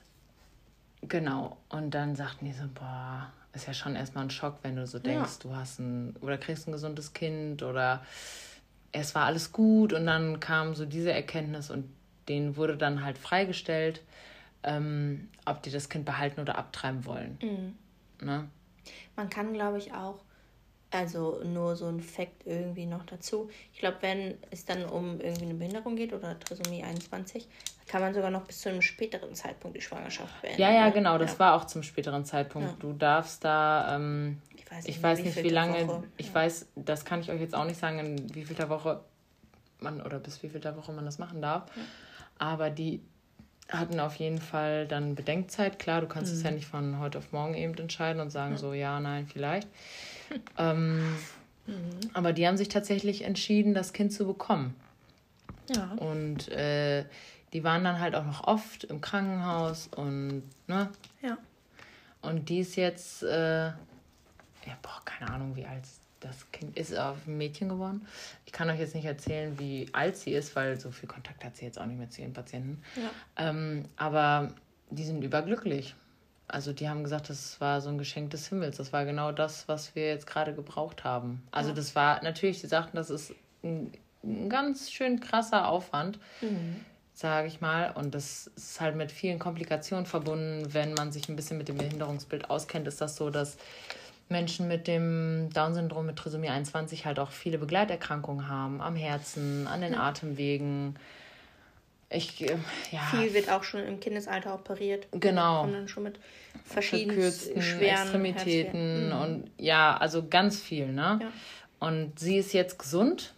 genau. Und dann sagten die so, boah, ist ja schon erstmal ein Schock, wenn du so denkst, du hast ein, oder kriegst ein gesundes Kind oder es war alles gut und dann kam so diese Erkenntnis und denen wurde dann halt freigestellt, ähm, ob die das Kind behalten oder abtreiben wollen. Ne? Man kann, glaube ich, auch, also nur so ein Fakt irgendwie noch dazu. Ich glaube, wenn es dann um irgendwie eine Behinderung geht oder Trisomie 21, kann man sogar noch bis zu einem späteren Zeitpunkt die Schwangerschaft beenden. Ja, ja, ne? genau, das Ja. war auch zum späteren Zeitpunkt. Ja. Du darfst da, ähm, Ich weiß ich nicht, weiß wie nicht, wie lange, Woche. ich weiß, das kann ich euch jetzt auch nicht sagen, in wie vielter Woche man oder bis wie vielter Woche man das machen darf. Aber die hatten auf jeden Fall dann Bedenkzeit. Klar, du kannst es Mhm. ja nicht von heute auf morgen eben entscheiden und sagen so, ja, nein, vielleicht. ähm, Mhm. Aber die haben sich tatsächlich entschieden, das Kind zu bekommen. Ja. Und äh, die waren dann halt auch noch oft im Krankenhaus und, ne? Ja. Und die ist jetzt, äh, ja, boah, keine Ahnung, wie alt das Kind ist, auf ein Mädchen geworden. Ich kann euch jetzt nicht erzählen, wie alt sie ist, weil so viel Kontakt hat sie jetzt auch nicht mehr zu ihren Patienten. Ja. Ähm, aber die sind überglücklich. Also die haben gesagt, das war so ein Geschenk des Himmels. Das war genau das, was wir jetzt gerade gebraucht haben. Also Ja. das war natürlich, sie sagten, das ist ein, ein ganz schön krasser Aufwand, Mhm. sage ich mal. Und das ist halt mit vielen Komplikationen verbunden. Wenn man sich ein bisschen mit dem Behinderungsbild auskennt, ist das so, dass Menschen mit dem Down-Syndrom, mit Trisomie 21 halt auch viele Begleiterkrankungen haben. Am Herzen, an den Atemwegen. Ich, äh, ja, Viel wird auch schon im Kindesalter operiert. Genau. Und dann schon mit verschiedenen schweren Extremitäten Herzfehlern. und ja, also ganz viel, ne? Ja. Und sie ist jetzt gesund,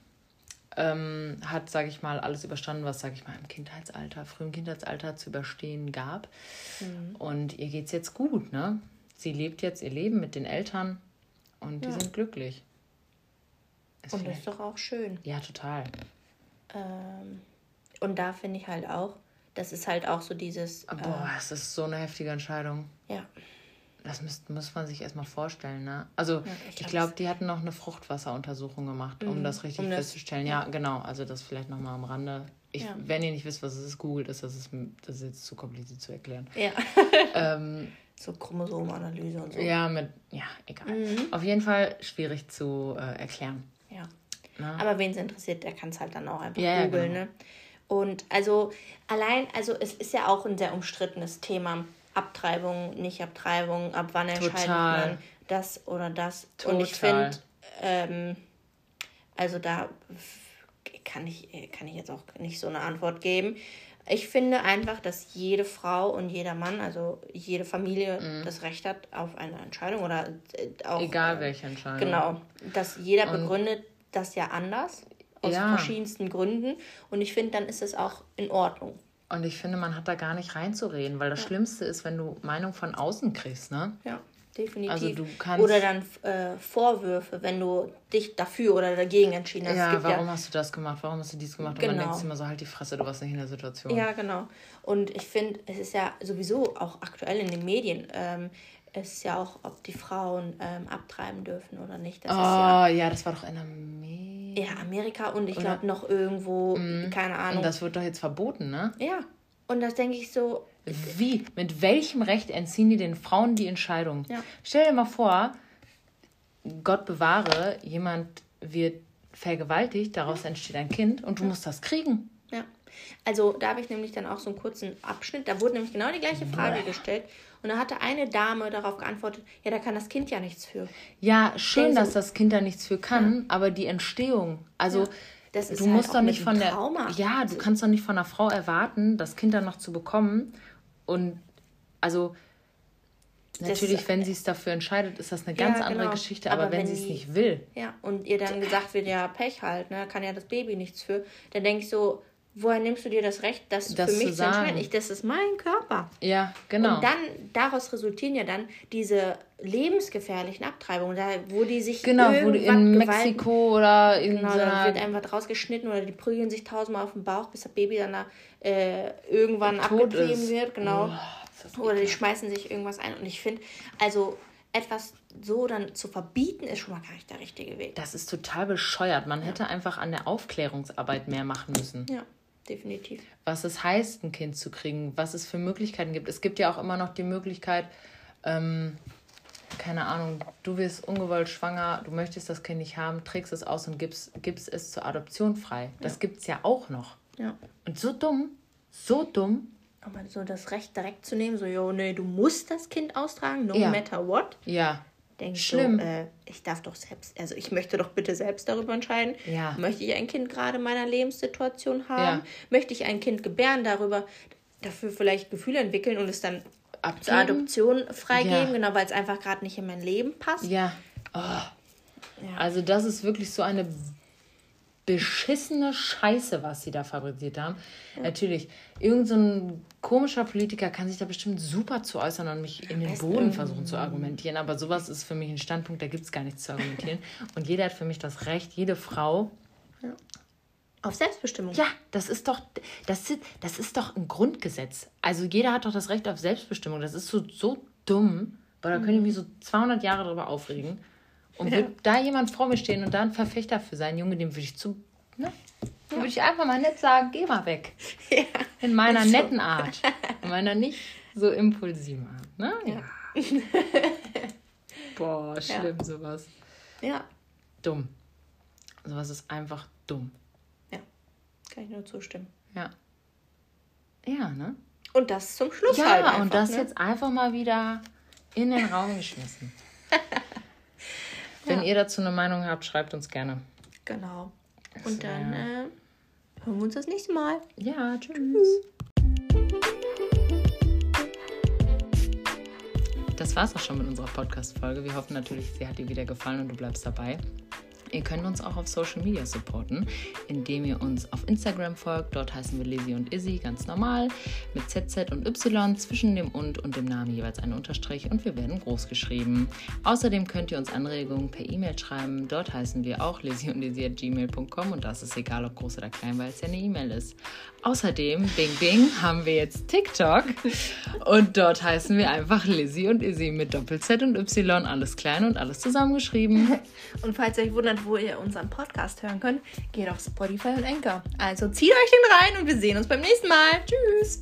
ähm, hat, sage ich mal, alles überstanden, was, sage ich mal, im Kindheitsalter, frühem Kindheitsalter zu überstehen gab. Mhm. Und ihr geht's jetzt gut, ne? Sie lebt jetzt ihr Leben mit den Eltern und die Ja. sind glücklich. Ist Und das ist doch auch schön. ja, total. Ähm, und da finde ich halt auch, das ist halt auch so dieses. Boah, äh, das ist so eine heftige Entscheidung. Ja. Das müsst, muss man sich erstmal vorstellen, ne? Also, ja, ich, ich glaube, die hatten noch eine Fruchtwasseruntersuchung gemacht, um mhm, das richtig um festzustellen. ja. ja, genau. Also, das vielleicht nochmal am Rande. Ich, ja. Wenn ihr nicht wisst, was es ist, googelt es. Das ist, das ist jetzt zu kompliziert zu erklären. Ja. ähm, so Chromosomenanalyse und so. Ja, mit, ja, egal. Mhm. Auf jeden Fall schwierig zu äh, erklären. Ja. Na? Aber wen es interessiert, der kann es halt dann auch einfach ja, googeln, genau. ne? Und also allein, also es ist ja auch ein sehr umstrittenes Thema. Abtreibung, nicht Abtreibung, ab wann entscheidet Total. man das oder das. Total. Und ich finde, ähm, also da kann ich, kann ich jetzt auch nicht so eine Antwort geben. Ich finde einfach, dass jede Frau und jeder Mann, also jede Familie, mhm. das Recht hat auf eine Entscheidung oder äh, auch. Egal welche Entscheidung. Genau. Dass jeder und begründet das ja anders, aus ja. verschiedensten Gründen. Und ich finde, dann ist es auch in Ordnung. Und ich finde, man hat da gar nicht reinzureden, weil das ja. Schlimmste ist, wenn du Meinung von außen kriegst, ne? Ja, definitiv. Also du kannst oder dann äh, Vorwürfe, wenn du dich dafür oder dagegen entschieden hast. Ja, warum ja hast du das gemacht? Warum hast du dies gemacht? Genau. Und man denkt immer so, halt die Fresse, du warst nicht in der Situation. Ja, genau. Und ich finde, es ist ja sowieso auch aktuell in den Medien, ähm, es ist ja auch, ob die Frauen ähm, abtreiben dürfen oder nicht. Das oh, ja, ja, das war doch in Amerika. Ja, Amerika und ich glaube noch irgendwo, mm. keine Ahnung. Und das wird doch jetzt verboten, ne? Ja. Und das denke ich so. Wie? Mit welchem Recht entziehen die den Frauen die Entscheidung? Ja. Stell dir mal vor, Gott bewahre, jemand wird vergewaltigt, daraus ja. entsteht ein Kind und du ja. musst das kriegen. Ja. Also da habe ich nämlich dann auch so einen kurzen Abschnitt, da wurde nämlich genau die gleiche Frage Bäh. gestellt. Und da hatte eine Dame darauf geantwortet, ja, da kann das Kind ja nichts für. Ja, schön, also, dass das Kind da nichts für kann, ja. aber die Entstehung, also du halt musst doch nicht von der Trauma. Ja, du kannst doch nicht von einer Frau erwarten, das Kind dann noch zu bekommen und also Natürlich, das, wenn sie es dafür entscheidet, ist das eine ganz ja, andere genau. Geschichte, aber, aber wenn, wenn sie es nicht will. Ja, und ihr dann gesagt wird, ja, Pech halt, ne, kann ja das Baby nichts für, dann denke ich so, woher nimmst du dir das Recht, das, das für mich zu, zu entscheiden? Ich, das ist mein Körper. Ja, genau. Und dann, daraus resultieren ja dann diese lebensgefährlichen Abtreibungen, da, wo die sich genau, wo die in Mexiko oder in genau, so da wird einfach rausgeschnitten oder die prügeln sich tausendmal auf den Bauch, bis das Baby dann da äh, irgendwann abgetrieben wird, genau. Oh, oder die schmeißen sich irgendwas ein und ich finde, also etwas so dann zu verbieten, ist schon mal gar nicht der richtige Weg. Das ist total bescheuert. Man ja. hätte einfach an der Aufklärungsarbeit mehr machen müssen. Ja definitiv. Was es heißt, ein Kind zu kriegen, was es für Möglichkeiten gibt. Es gibt ja auch immer noch die Möglichkeit, ähm, keine Ahnung, du wirst ungewollt schwanger, du möchtest das Kind nicht haben, trägst es aus und gibst, gibst es zur Adoption frei. Das ja. gibt es ja auch noch. Ja. Und so dumm, so dumm. Aber so das Recht direkt zu nehmen, so, jo, nee, du musst das Kind austragen, no ja. matter what. Ja denke Schlimm. So, äh, ich darf doch selbst, also ich möchte doch bitte selbst darüber entscheiden. Ja. Möchte ich ein Kind gerade in meiner Lebenssituation haben? Ja. Möchte ich ein Kind gebären, darüber, dafür vielleicht Gefühle entwickeln und es dann Abgeben? zur Adoption freigeben, ja. genau, weil es einfach gerade nicht in mein Leben passt? Ja. Oh. ja. Also das ist wirklich so eine beschissene Scheiße, was sie da fabriziert haben. Ja. Natürlich, irgend so ein komischer Politiker kann sich da bestimmt super zu äußern und mich in den Boden versuchen zu argumentieren. Aber sowas ist für mich ein Standpunkt, da gibt es gar nichts zu argumentieren. und jeder hat für mich das Recht, jede Frau. Ja. Auf Selbstbestimmung. Ja, das ist doch, das ist, das ist doch ein Grundgesetz. Also jeder hat doch das Recht auf Selbstbestimmung. Das ist so, so dumm. Weil da mhm. könnte ich mich so 200 Jahre darüber aufregen. Und ja. würde da jemand vor mir stehen und da ein Verfechter für sein Junge, dem würde ich zu. Ne? Dann würde ich einfach mal nett sagen, geh mal weg. Ja. In meiner so. netten Art. In meiner nicht so impulsiven Art. Ne? Ja. Boah, schlimm sowas. Ja. Dumm. Sowas ist einfach dumm. Ja. Kann ich nur zustimmen. Ja. Ja, ne? Und das zum Schluss ja, halt. Ja, und das ne? jetzt einfach mal wieder in den Raum geschmissen. Wenn ihr dazu eine Meinung habt, schreibt uns gerne. Genau. Und dann äh, hören wir uns das nächste Mal. Ja, tschüss. Das war's auch schon mit unserer Podcast-Folge. Wir hoffen natürlich, sie hat dir wieder gefallen und du bleibst dabei. Ihr könnt uns auch auf Social Media supporten, indem ihr uns auf Instagram folgt. Dort heißen wir Lizzie und Izzy ganz normal mit ZZ und Y zwischen dem und und dem Namen jeweils ein Unterstrich und wir werden groß geschrieben. Außerdem könnt ihr uns Anregungen per E-Mail schreiben. Dort heißen wir auch Lizzie und Izzy at gmail.com und das ist egal, ob groß oder klein, weil es ja eine E-Mail ist. Außerdem, Bing Bing, haben wir jetzt TikTok und dort heißen wir einfach Lizzie und Izzy mit Doppel-Z und Y, alles klein und alles zusammengeschrieben. Und falls ihr euch wundert, wo ihr unseren Podcast hören könnt, geht auf Spotify und Anchor. Also zieht euch den rein und wir sehen uns beim nächsten Mal. Tschüss!